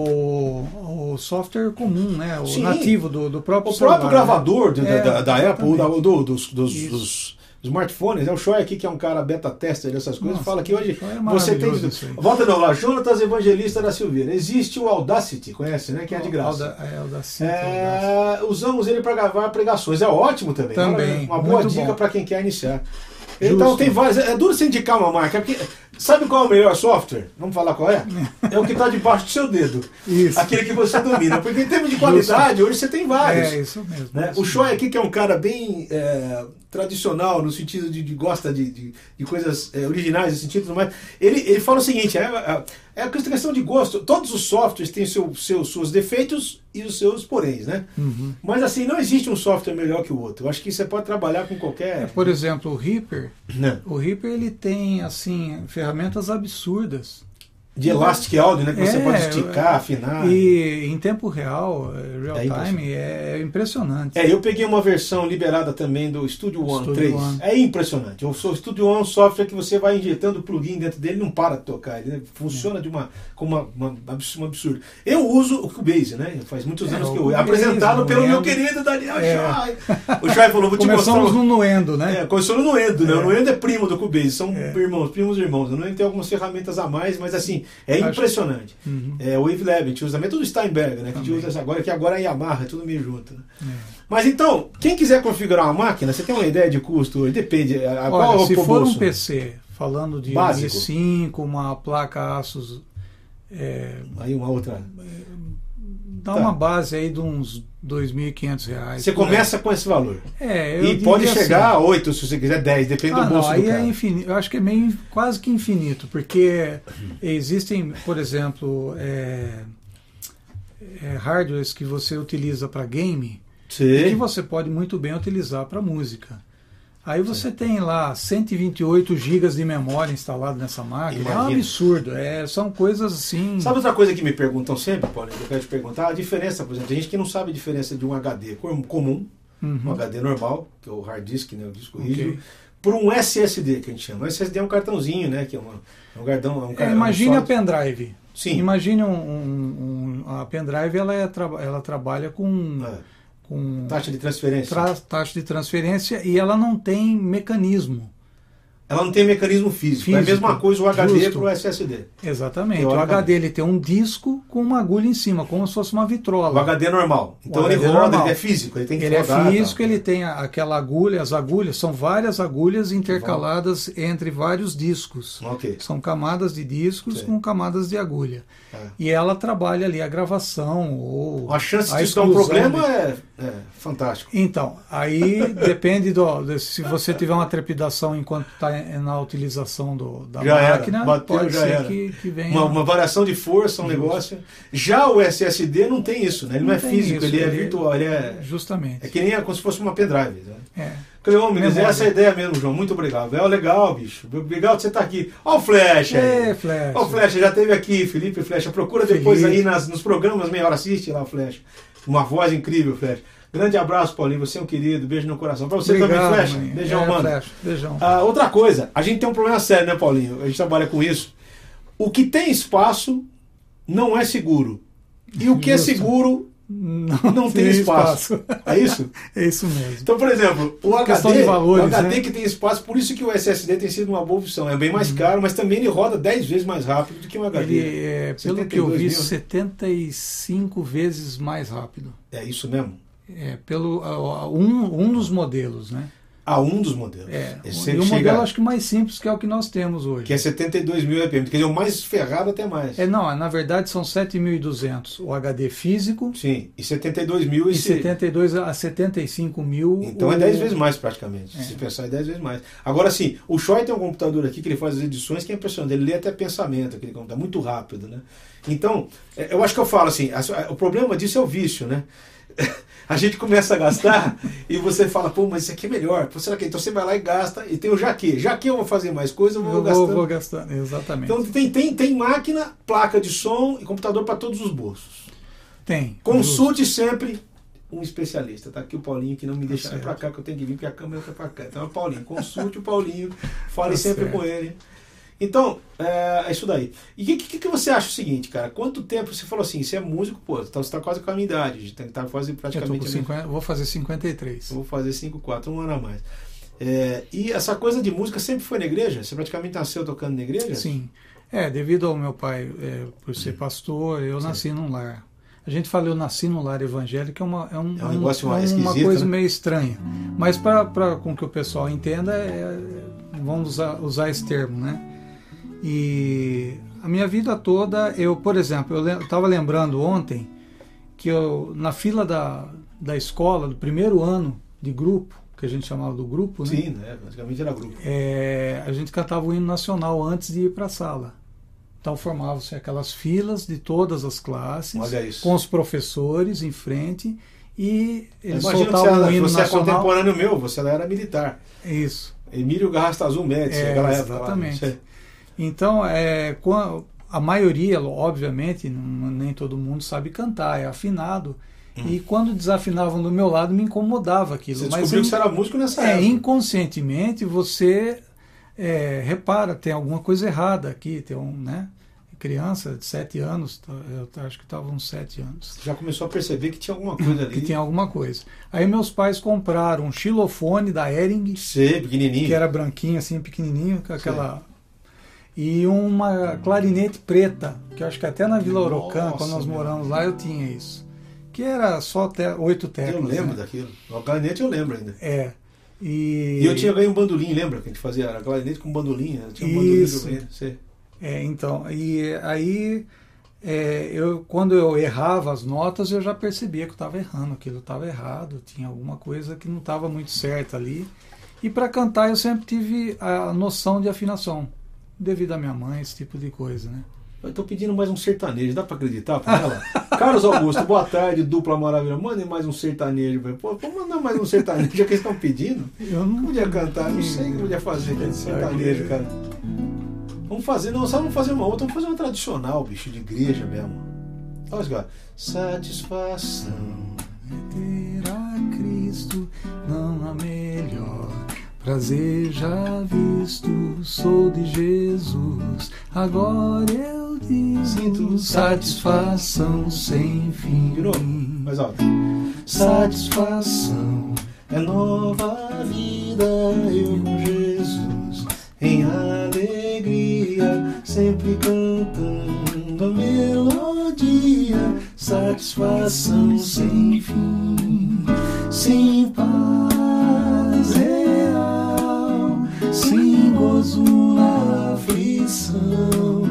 o software comum, né? O Sim. nativo do, do próprio O celular. próprio gravador né? da, É, da, da Apple, da- do- dos, dos smartphones, é o Shoy aqui, que é um cara beta tester dessas coisas, Nossa, fala que hoje é você tem. Volta não lá, Jonatas Evangelista da Silveira. Existe o Audacity, conhece, né? Que é de graça. Alda- é, Audacity, Audacity. É, usamos ele para gravar pregações. É ótimo também. Também, Uma boa dica para quem quer iniciar. Justo. Então tem várias. É duro você indicar uma marca, porque sabe qual é o melhor software? Vamos falar qual é? É o que está debaixo do seu dedo. Isso. Aquele que você domina. Porque em termos de qualidade, hoje você tem vários. É, isso mesmo. Né? isso O Shoy aqui, que é um cara bem é, tradicional, no sentido de, de gosta de, de, de coisas é, originais, nesse sentido, mas ele, ele fala o seguinte: é, é, é questão de gosto. Todos os softwares têm seu, seu, seus defeitos e os seus poréns, né? Uhum. Mas assim, não existe um software melhor que o outro. Eu acho que você pode trabalhar com qualquer. Por exemplo, o Reaper, né? o Reaper ele tem assim ferramentas absurdas. De Elastic Audio, né? Que você É, pode esticar, afinar. E em tempo real, real É time, é, é impressionante. É, eu peguei uma versão liberada também do Studio One Studio 3. One. É impressionante. O Studio One é um software que você vai injetando o plugin dentro dele e não para de tocar. Ele né, funciona de uma, como uma, uma, um absurdo. Eu uso o Cubase, né? Faz muitos É, anos que eu Cubase, Apresentado pelo meu querido Daniel É. Chai. O Chai falou, vou te mostrar. Começamos no Nuendo, né? É, começou no Nuendo, né? É. O Nuendo é primo do Cubase, são É. irmãos, primos irmãos. O Nuendo tem algumas ferramentas a mais, mas assim, é Acho- impressionante. Uhum. É, o Wave Lab, a gente usa também tudo Steinberg, né? Que a gente usa agora, que agora é Yamaha, é tudo meio junto. Né? É. Mas então, quem quiser configurar uma máquina, você tem uma ideia de custo? Depende. A, a- qual Olha, é se for um bolso? PC falando de Básico. i5, uma placa Asus, é, Aí uma outra. Dá Tá. uma base aí de uns 2.500 reais. Você por aí. começa com esse valor. É, eu E pode diria chegar assim, a 8 se você quiser 10, depende Ah, do bolso não, do aí cara. é infinito. Eu acho que é meio quase que infinito, porque existem, por exemplo, é, é, hardwares que você utiliza para game e que Sim. você pode muito bem utilizar para música. Aí você tem lá 128 GB de memória instalado nessa máquina. É um Imagina. absurdo. É, são coisas assim. Sabe outra coisa que me perguntam sempre, Paulinho, eu quero te perguntar? A diferença, por exemplo, tem gente que não sabe a diferença de um HD com- comum, Uhum. um HD normal, que é o hard disk, né, o disco Ok. rígido, por um SSD, que a gente chama. O SSD é um cartãozinho, né, que é, uma, é um gardão... É um, É, car- imagine um a pendrive. Sim. Imagine um, um- um- a pendrive, ela, é tra- ela trabalha com, É. com Taxa de transferência. tra- taxa de transferência e ela não tem mecanismo. Ela não tem mecanismo físico. Físico, é a mesma coisa o HD justo. para o SSD. Exatamente. O. HD ele tem um disco com uma agulha em cima, como se fosse uma vitrola. O HD é normal. Então ele HD roda, normal. ele é físico, ele tem que Ele é rodar. físico, tá? ele tem aquela agulha, as agulhas, são várias agulhas intercaladas entre vários discos. Ok. São camadas de discos Sim. com camadas de agulha. É. E ela trabalha ali a gravação ou A chance a disso dar um problema de- é, é fantástico. Então, aí depende do, de- se você tiver uma trepidação enquanto está na utilização do, da Já era, máquina, bateu, pode já ser era. que, que venha. Uma, uma variação de força, um negócio. Já o SSD não tem isso, né? Ele não, Não é físico, isso, ele é ele- virtual, ele é. Justamente. É que nem como se fosse uma pendrive. Né? É. Cleômenes, Memória. essa é a ideia mesmo, João. Muito obrigado. É legal, bicho. Legal de você estar aqui. Ó o Flecha. É, Flash. Ó o Flecha, já teve aqui, Felipe Flecha. Procura depois Felipe. aí nas, nos programas, meia hora assiste lá o Flecha. Uma voz incrível, Flecha. Grande abraço, Paulinho. Você é um querido. Beijo no coração. Pra você Obrigado, também, Flecha. maninho. Beijão, é, mano. Flash. Beijão. Ah, outra coisa, a gente tem um problema sério, né, Paulinho? A gente trabalha com isso. O que tem espaço não é seguro. E o que é seguro não tem espaço. É isso? É isso mesmo. Então, por exemplo, o HD, de valores, o HD né? que tem espaço, por isso que o SSD tem sido uma boa opção. É bem mais caro, mas também ele roda 10 vezes mais rápido do que um HD. Ele é, pelo que eu 72 vi, mil, né? 75 vezes mais rápido. É isso mesmo. É, pelo a- a- um, um dos modelos, né? A um dos modelos. É, Esse e o modelo acho que mais simples que é o que nós temos hoje. que é 72 mil RPM. Quer dizer, o mais ferrado até mais. É, não, na verdade são 7.200 o HD físico Sim, e 72 mil e esse... 72 a 75 mil. Então é o- 10 vezes mais praticamente. É. Se pensar, é 10 vezes mais. Agora sim, o Choi tem um computador aqui que ele faz as edições que é impressionante. Ele lê até pensamento, aquele computador, muito rápido, né? Então, é, eu acho que eu falo assim, o problema disso é o vício, né? A gente começa a gastar e você fala, pô, mas isso aqui é melhor. Pô, será que? Então você vai lá e gasta e tem o jaque. Já que eu vou fazer mais coisa, eu Eu vou vou, gastando. vou gastando, exatamente. Então tem, tem, tem máquina, placa de som e computador para todos os bolsos. Tem. Consulte sempre um especialista. Tá aqui o Paulinho que não me deixa Tá ir pra certo. cá, que eu tenho que vir porque a câmera tá pra cá. Então é o Paulinho. Consulte o Paulinho. Fale Tá sempre certo. com ele. Então, é, é isso daí. E o que, que, que você acha o seguinte, cara? Quanto tempo você falou assim, você é músico, pô, então você tá quase com a minha idade, estar quase Eu praticamente. mesma- 50, vou fazer 53. Eu vou fazer 5, 4, um ano a mais. É, e essa coisa de música sempre foi na igreja? Você praticamente nasceu tocando na igreja? Sim. É, devido ao meu pai, é, por ser pastor, eu Sim. nasci num lar. A gente fala eu nasci num lar evangélico, é, uma, é, um, É um negócio uma, esquisito, coisa né? meio estranha. Mas para com que o pessoal entenda, é, vamos usar, usar esse termo, né? E a minha vida toda, eu, por exemplo, eu estava lembrando ontem que eu, na fila da, da escola, do primeiro ano de grupo, que a gente chamava do grupo, né? Sim, né? Praticamente era grupo. É, a gente cantava o hino nacional antes de ir para a sala. Então formavam-se aquelas filas de todas as classes, com os professores em frente, e eles você, soltavam era, o hino você é nacional. contemporâneo meu, você era militar. Isso. Emílio Garrasta Azul Médici, É, aquela época. lá, exatamente. você- Então, é, a, maioria, obviamente, nem todo mundo sabe cantar, é afinado. E quando desafinavam do meu lado, me incomodava aquilo. Você Mas descobriu em- que você era músico nessa É, época. inconscientemente você é, repara, tem alguma coisa errada aqui, tem um, né? Criança de 7 anos, tá, eu acho que estava uns 7 anos, já começou a perceber que tinha alguma coisa ali. que tinha alguma coisa. Aí meus pais compraram um xilofone da Ering, Sei, pequenininho. que era branquinho assim, pequenininho, com aquela e uma clarinete preta, que eu acho que até na Vila Orocã, quando nós moramos lá, eu tinha isso. Que era só te, oito Eu teclas. lembro né? daquilo. O clarinete eu lembro ainda. É. E, E eu tinha ganho um bandolim, lembra? Que a gente fazia era clarinete com bandolim. né? Tinha um bandolim Isso. eu sei. É, então, e aí é, eu, quando eu errava as notas, eu já percebia que eu estava errando, aquilo estava errado, tinha alguma coisa que não estava muito certa ali. E para cantar eu sempre tive a noção de afinação, devido à minha mãe, esse tipo de coisa, né? Eu tô pedindo mais um sertanejo, dá pra acreditar pra ela? Carlos Augusto, boa tarde, dupla maravilha. Mandem mais um sertanejo, velho. Pô, vou mandar mais um sertanejo, já que eles estão pedindo. Eu Não podia cantar, não sei o que podia fazer aquele sertanejo, cara. Vamos fazer, não, só vamos fazer uma outra, vamos fazer uma tradicional, bicho, de igreja mesmo. Olha só. Satisfação. Ter a Cristo não há melhor. Prazer já visto, sou de Jesus. Agora eu digo Sinto satisfação sem fim. De novo, mais alto. Satisfação É nova vida, eu com Jesus. em alegria, sempre cantando a melodia, satisfação sem fim, sem paz na aflição.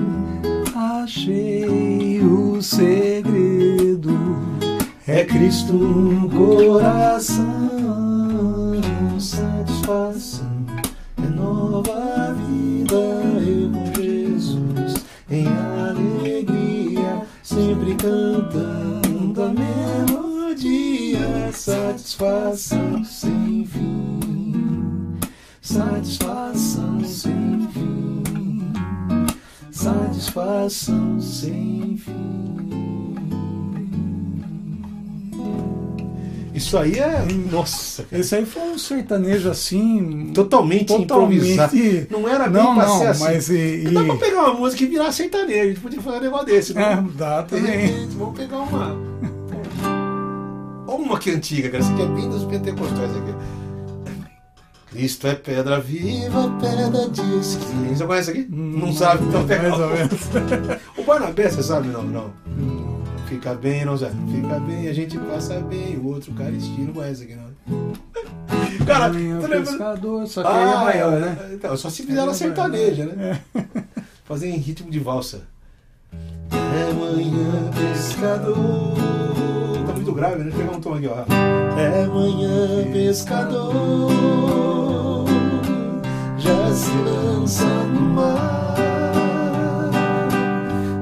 Achei o segredo, é Cristo no coração, satisfação é nova vida, eu com Jesus. Em alegria, sempre cantando a melodia, satisfação satisfação sem fim, satisfação sem fim. Isso aí é. Nossa, cara. Esse aí foi um sertanejo assim. Totalmente, Totalmente- improvisado. Não era bem Não, pra não, ser assim. mas e- Dá e- pra pegar uma música e virar sertanejo. A gente podia fazer um negócio desse. É, Não? dá De também. repente, vamos pegar uma. Olha uma que é antiga, cara. Essa aqui é bem dos pentecostais aqui. Cristo é pedra viva, pedra de esquina. Você conhece aqui? Não sabe, então pega. Mais ou menos. O Barnabé, você sabe não? Não. Fica bem, não, Zé? Fica bem, a gente passa bem. O outro cara estilo não conhece aqui, não. Cara, tu lembra? pescador, só que aí é Ah, é, né? Então, só se fizer ela É, sertaneja, né? é. Fazer em ritmo de valsa. É manhã, pescador. Muito grave? Deixa eu pegar um tom aqui, ó. É manhã, pescador. Já se lança no mar.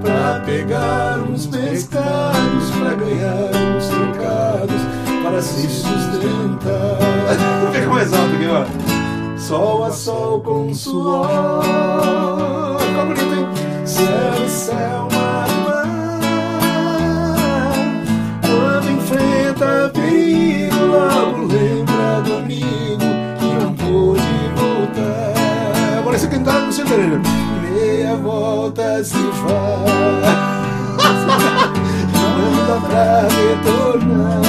Pra pegar uns pescados, pra ganhar uns trocados, para se sustentar. Pegar mais alto aqui, ó. Sol a sol com suor. Hein? Céu e céu, você cantar no sertanejo. Meia volta se faz. Não dá pra retornar.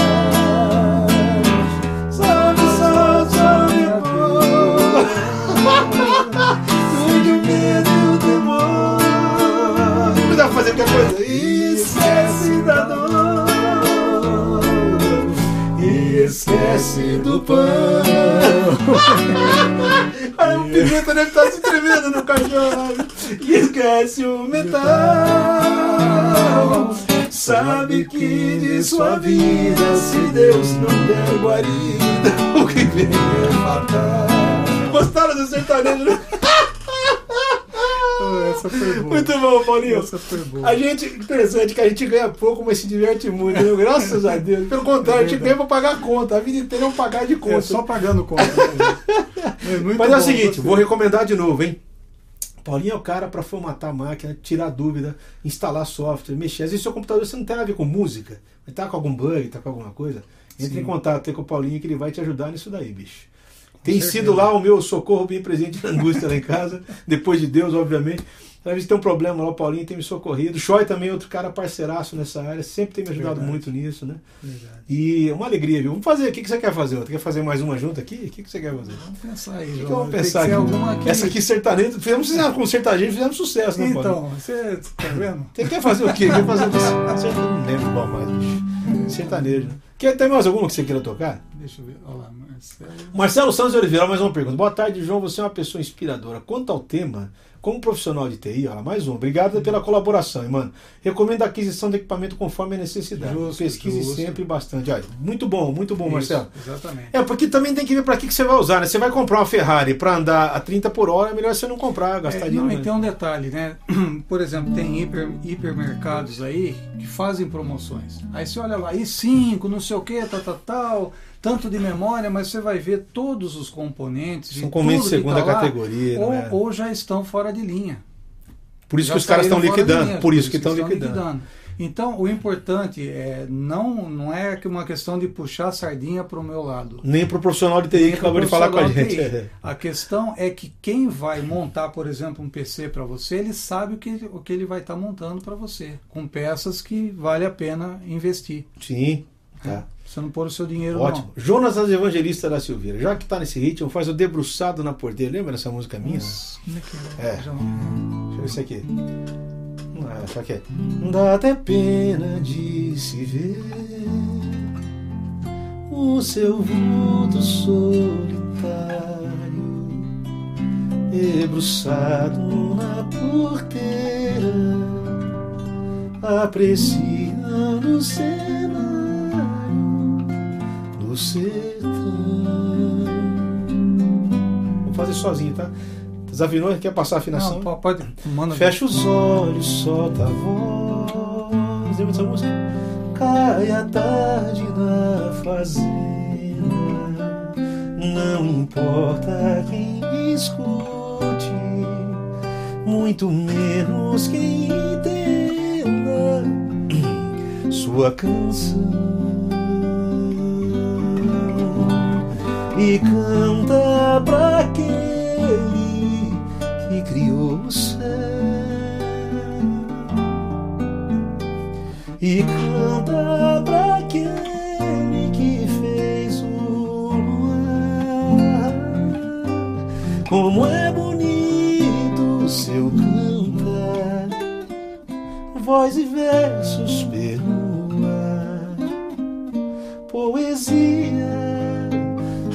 Sobe sobe o pôr. Tudo medo e o temor. Não dá pra fazer qualquer coisa. Esquece da dor. Esquece do pão. Olha, o pimenta deve estar se tremendo no caixão. Esquece o metal. Sabe que de sua vida, se Deus não der guarida, o que vem é fatal. Gostaram do sertanejo? Essa foi boa. Muito bom, Paulinho. Essa foi boa. A gente, interessante que a gente ganha pouco, mas se diverte muito, né? graças a Deus. Pelo contrário, a gente ganha pra pagar a conta. A vida inteira é um pagar de conta. É só pagando conta. né? É Mas é o seguinte, gostei. vou recomendar de novo, hein? Paulinho é o cara para formatar a máquina, tirar dúvida, instalar software, mexer. Às vezes seu computador você não tem nada a ver com música, mas tá com algum bug, tá com alguma coisa. Entre Sim. em contato aí com o Paulinho que ele vai te ajudar nisso daí, bicho. Tem certeza. sido lá o meu socorro bem presente na angústia lá em casa, depois de Deus, obviamente. Às vezes tem um problema lá, o Paulinho tem me socorrido. O Choi também é outro cara parceiraço nessa área, sempre tem me ajudado Verdade. muito nisso, né? Verdade. E é uma alegria, viu? Vamos fazer, o que, que você quer fazer? Você quer fazer mais uma junto aqui? O que, que você quer fazer? Vamos pensar aí, João. Tem pensar que ser aqui? alguma que... Essa aqui sertanejo, fizemos, com sertanejo, fizemos sucesso, né, Paulo? Então, você tá vendo? Você quer fazer o quê? Quer fazer o quê? Não lembro qual mais, bicho. Sertanejo. Quer, tem mais alguma que você queira tocar? Deixa eu ver. Olha lá, Marcelo. Marcelo Santos de Oliveira, mais uma pergunta. Boa tarde, João. Você é uma pessoa inspiradora. Quanto ao tema, como profissional de TI, olha, mais um. Obrigado pela colaboração, mano. Recomendo a aquisição de equipamento conforme a necessidade. Justo, Pesquise justo. sempre bastante. Olha, muito bom, muito bom, Marcelo. Isso, exatamente. É, porque também tem que ver para que, que você vai usar, né? Você vai comprar uma Ferrari para andar a 30 por hora, é melhor você não comprar, gastar É, dinheiro. não, e tem um detalhe, né? Por exemplo, tem hiper, hipermercados aí que fazem promoções. Aí você olha lá, i5, não sei o que, tal, tal, tal, tanto de memória, mas você vai ver todos os componentes. São componentes de que segunda tá categoria, ou, é? ou já estão fora de linha. Por isso Já que os caras estão liquidando. linha, Por isso que estão liquidando. Então, o importante é não, não é que uma questão de puxar a sardinha para o meu lado. Nem pro profissional de TI Nem que acabou de falar com a gente. É. A questão é que quem vai montar, por exemplo, um PC para você, ele sabe o que, o que ele vai estar montando para você, com peças que vale a pena investir. Sim, tá. Você não pôr o seu dinheiro Ótimo. não. Jonas as Evangelista da Silveira. Já que tá nesse ritmo, faz o debruçado na porteira. Lembra dessa música minha? Nossa, como é que é? É. Não- Deixa eu ver isso aqui. Ah, só que é. Dá até pena de se ver o seu vulto solitário debruçado na porteira, apreciando o cenário do sertão. Vou fazer sozinho, tá? Desafinou? Quer passar a afinação? Não, po- pode. Manda Fecha os olhos, solta a voz. Lembra dessa música? Cai a tarde na fazenda. Não importa quem escute, muito menos quem entenda sua canção. E canta pra aquele que criou o céu e canta pra aquele que fez o luar. Como é bonito o seu cantar, voz e versos pelo ar, poesia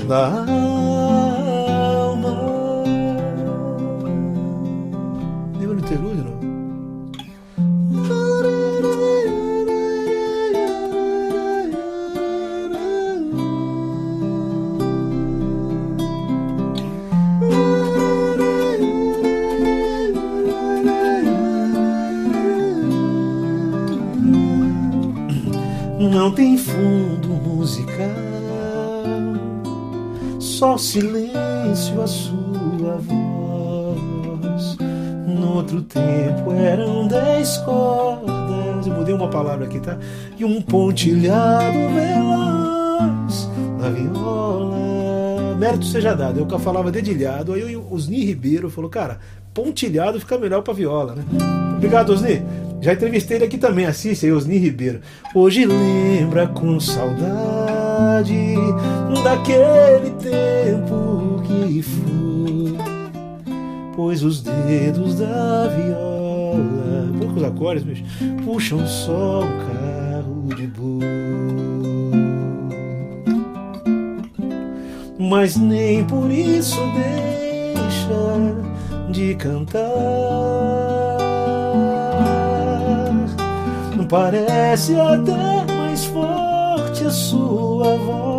da alma. Lembra do interlúdio, não? Não tem fundo só silêncio a sua voz. No outro tempo eram dez cordas, eu mudei uma palavra aqui, tá? E um pontilhado veloz na viola. Mérito seja dado, eu que falava dedilhado, aí o Osni Ribeiro falou, cara, pontilhado fica melhor pra viola, né? Obrigado, Osni. Já entrevistei ele aqui também, assiste aí, Osni Ribeiro. Hoje lembra com saudade daquele tempo que foi. Pois os dedos da viola, poucos acordes, bicho, puxam só um carro de boi. Mas nem por isso deixa de cantar. Parece até mais forte a sua voz.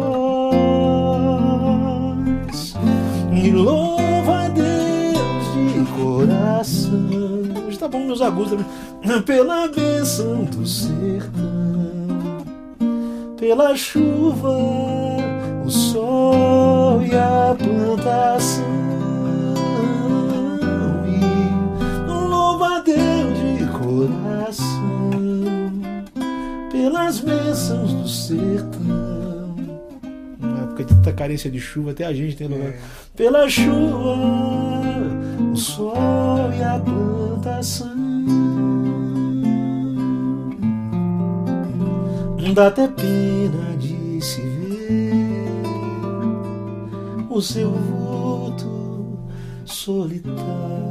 E louva a Deus de coração. Hoje tá bom meus agudos também. Pela bênção do sertão, pela chuva, o sol e a plantação. Pelas bênçãos do sertão. Na época de tanta carência de chuva, até a gente tem lugar. É. Pela chuva, o sol e a plantação. Dá até pena de se ver o seu vulto solitário.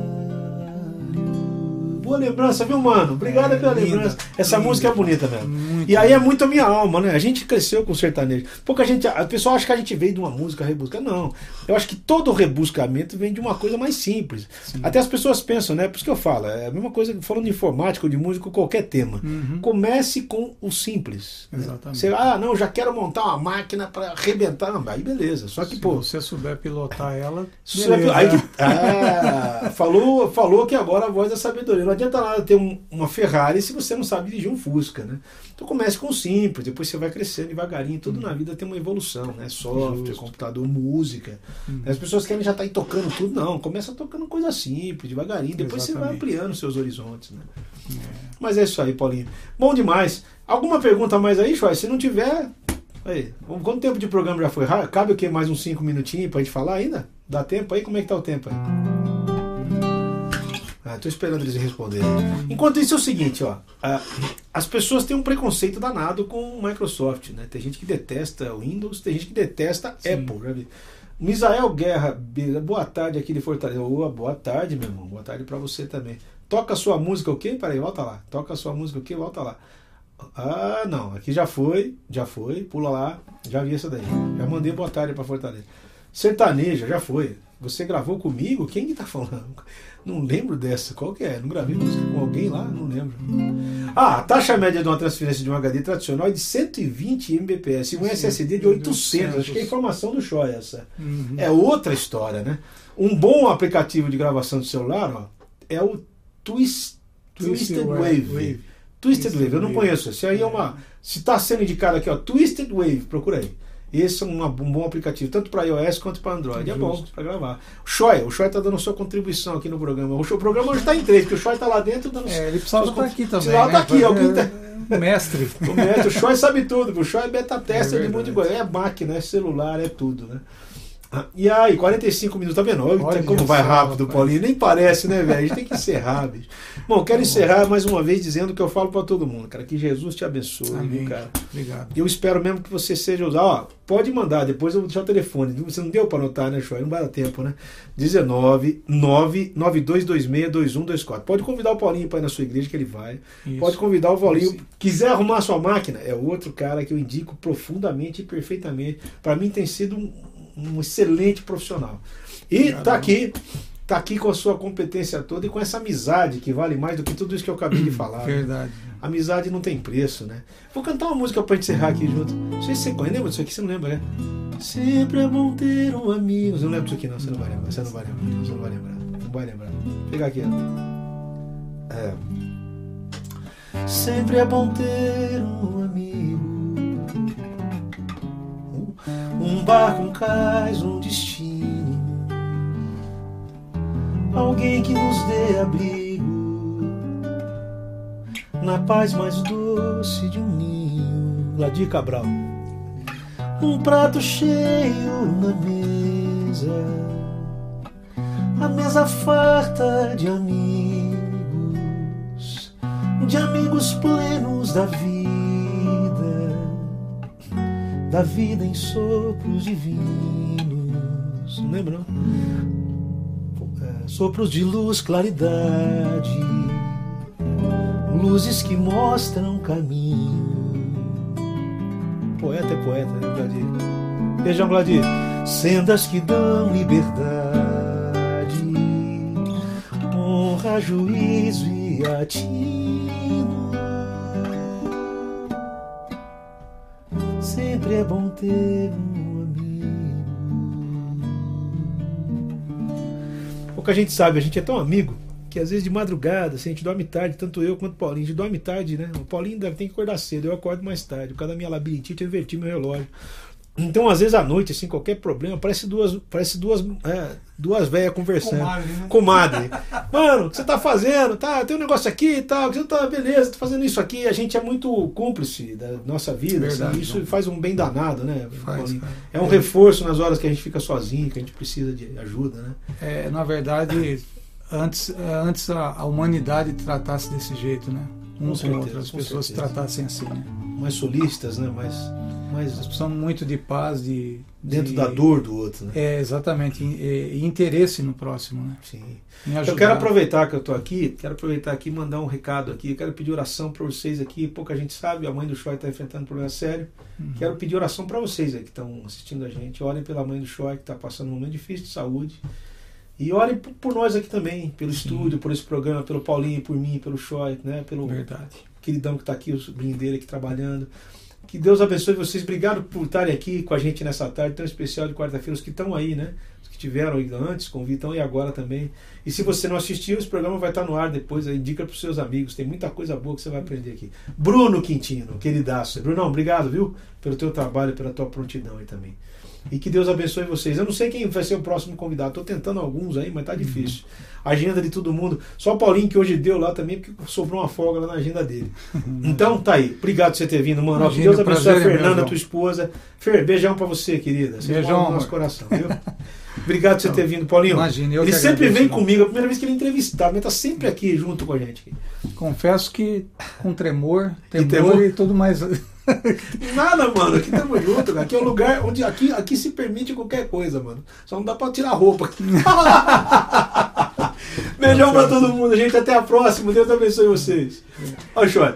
Boa lembrança, viu, mano? Obrigado pela Linda, lembrança. Essa linda. música é bonita mesmo. Muito E aí é muito a minha alma, né? A gente cresceu com sertanejo. Pouca gente. A pessoa acha que a gente veio de uma música rebuscada. Não. Eu acho que todo rebuscamento vem de uma coisa mais simples. Até as pessoas pensam, né? Por isso que eu falo. É a mesma coisa falando de informática ou de música ou qualquer tema. Uhum. Comece com o simples. né? Exatamente. Você, ah, não, já quero montar uma máquina para arrebentar. Não, aí beleza. Só que, Se pô. você souber pilotar ela, beleza. é- aí que- ah, falou, falou que agora a voz da sabedoria. Não adianta nada ter um- uma Ferrari se você não sabe dirigir um Fusca, né? Então comece com o simples, depois você vai crescendo devagarinho. Tudo na vida tem uma evolução, né? Software, Justo. computador, música. Hum. As pessoas querem já estar aí tocando tudo, não. Começa tocando coisa simples, devagarinho. Depois você vai Exatamente. ampliando seus horizontes, né? Mas é isso aí, Paulinho. Bom demais. Alguma pergunta mais aí, Choy? Se não tiver. Aí, quanto tempo de programa já foi? Cabe o quê? Mais uns 5 minutinhos pra gente falar ainda? Dá tempo aí? Como é que tá o tempo aí? Tô esperando eles responderem. Enquanto isso é o seguinte, ó. As pessoas têm um preconceito danado com o Microsoft, né? Tem gente que detesta o Windows, tem gente que detesta Sim. Apple, vi. Misael Guerra, boa tarde aqui de Fortaleza. Boa tarde, meu irmão. Boa tarde pra você também. Toca a sua música o quê? Peraí, volta lá. Toca a sua música o quê? Volta lá. Ah, não. Aqui já foi, já foi. Pula lá. Já vi essa daí. Já mandei boa tarde pra Fortaleza. Sertaneja, já foi. Você gravou comigo? Quem que tá falando? Não lembro dessa. Qual que é? Não gravei música com alguém lá? Não lembro. Ah, a taxa média de uma transferência de um HD tradicional é de 120 Mbps e um SSD de de 800. Acho que é informação do Shoy essa. Uhum. É outra história, né? Um bom aplicativo de gravação de celular ó, é o Twist, Twisted Wave. Twisted Wave, eu não Wave. conheço. Esse aí é uma. Se está sendo indicado aqui, ó, Twisted Wave, procura aí. Esse é uma- um bom aplicativo, tanto para iOS quanto para Android. É bom Justo. para gravar. O Shoy, o Shoy está dando sua contribuição aqui no programa. O, show- o programa hoje está em três, porque o Shoy está lá dentro dando. É, ele precisava estar aqui também. Precisava né? estar aqui, alguém tá- É, Mestre. O Neto, o Shoy sabe tudo, o Shoy é beta tester É de um monte de. É máquina, é celular, é tudo, né? E aí, 45 minutos, tá vendo? Olha, como vai só, rápido, rapaz. Paulinho. Nem parece, né, velho? A gente tem que encerrar, bicho. Bom, quero encerrar mais uma vez dizendo que eu falo pra todo mundo, cara. Que Jesus te abençoe, Amém. cara. Obrigado. Eu espero mesmo que você seja usado. Ó, pode mandar, depois eu vou deixar o telefone. Você não deu pra anotar, né, Shoy? Não vai dar tempo, né? 19 992262124. Pode convidar o Paulinho pra ir na sua igreja que ele vai. Isso. Pode convidar o Paulinho. Quiser arrumar sua máquina, é outro cara que eu indico profundamente e perfeitamente. Para mim tem sido um, um excelente profissional. E Obrigado. tá aqui, tá aqui com a sua competência toda e com essa amizade que vale mais do que tudo isso que eu acabei de falar. né? Verdade. Amizade não tem preço, né? Vou cantar uma música pra gente encerrar aqui junto. Não sei se você conhece, lembra disso aqui? Você não lembra, né? Sempre é bom ter um amigo. Você não lembra disso aqui, não? Você não vai lembrar. Você não vai lembrar. Você não vai lembrar. Não vai lembrar. Vou pegar aqui, ó. É. Sempre é bom ter um amigo. Um barco, um cais, um destino. Alguém que nos dê abrigo na paz mais doce de um ninho. Ladir Cabral. Um prato cheio na mesa, a mesa farta de amigos, de amigos plenos da vida, da vida em sopros divinos. Não lembra, não? É, Sopros de luz, claridade luzes que mostram caminho. Poeta é poeta, né, Gladir? Beijão, Gladir. Sendas que dão liberdade, honra, juízo e atino. Sempre é bom ter um amigo. Pouca gente sabe, a gente é tão amigo que às vezes de madrugada, assim, a gente dorme tarde, tanto eu quanto o Paulinho, a gente dorme tarde, né? O Paulinho deve ter que acordar cedo, eu acordo mais tarde. Por causa da minha labirintite, eu inverti meu relógio. Então, às vezes à noite, assim, qualquer problema, parece duas, parece duas, é, duas velhas conversando. Comadre, né? Comadre. Mano, o que você tá fazendo? Tá, tem um negócio aqui e tal, que você tá, beleza, tá fazendo isso aqui. A gente é muito cúmplice da nossa vida, assim, Verdade, isso não. faz um bem danado, né? Faz. É um reforço nas horas que a gente fica sozinho, que a gente precisa de ajuda, né? É, na verdade, antes, antes a, a humanidade tratasse desse jeito, né? Um com certeza, outro, as pessoas certeza. tratassem assim, né? Mais solistas, né? Mais, Nós mais precisamos muito de paz, de. dentro de- da dor do outro, né? É, exatamente. E, e interesse no próximo, né? Sim. Eu quero aproveitar que eu tô aqui, quero aproveitar aqui e mandar um recado aqui. Eu quero pedir oração para vocês aqui. Pouca gente sabe, a mãe do Choi está enfrentando um problema sério. Uhum. Quero pedir oração para vocês aí que estão assistindo a gente. Orem pela mãe do Choi que está passando um momento difícil de saúde. E orem por, nós aqui também, pelo Sim. estúdio, por esse programa, pelo Paulinho, por mim, pelo Choi, né? Pelo Verdade. queridão que está aqui, o sobrinho dele aqui trabalhando. Que Deus abençoe vocês. Obrigado por estarem aqui com a gente nessa tarde tão especial de quarta-feira. Os que estão aí, né? Os que tiveram antes, convidam e agora também. E se você não assistiu, esse programa vai estar no ar depois. aí Indica para os seus amigos. Tem muita coisa boa que você vai aprender aqui. Bruno Quintino, queridaço. Brunão, obrigado, viu? Pelo teu trabalho, pela tua prontidão aí também. E que Deus abençoe vocês. Eu não sei quem vai ser o próximo convidado. Estou tentando alguns aí, mas tá difícil. Agenda de todo mundo. Só o Paulinho que hoje deu lá também, porque sobrou uma folga lá na agenda dele. Então tá aí. Obrigado por você ter vindo, mano. Imagina, Deus abençoe prazer a Fernanda, tua esposa. Fer, beijão pra você, querida. Você Beijão, no nosso coração, viu? Obrigado por você ter vindo, Paulinho. Imagina, eu ele sempre agradeço, vem irmão. comigo, é a primeira vez que ele é entrevistado, mas tá sempre aqui junto com a gente. Confesso que com tremor, temor temor? e, tudo mais. Nada, mano. Aqui tamo junto, cara. Aqui é o lugar onde aqui, aqui se permite qualquer coisa, mano. Só não dá pra tirar roupa. Beijão pra todo mundo, gente. Até a próxima. Deus abençoe vocês. Olha o chore.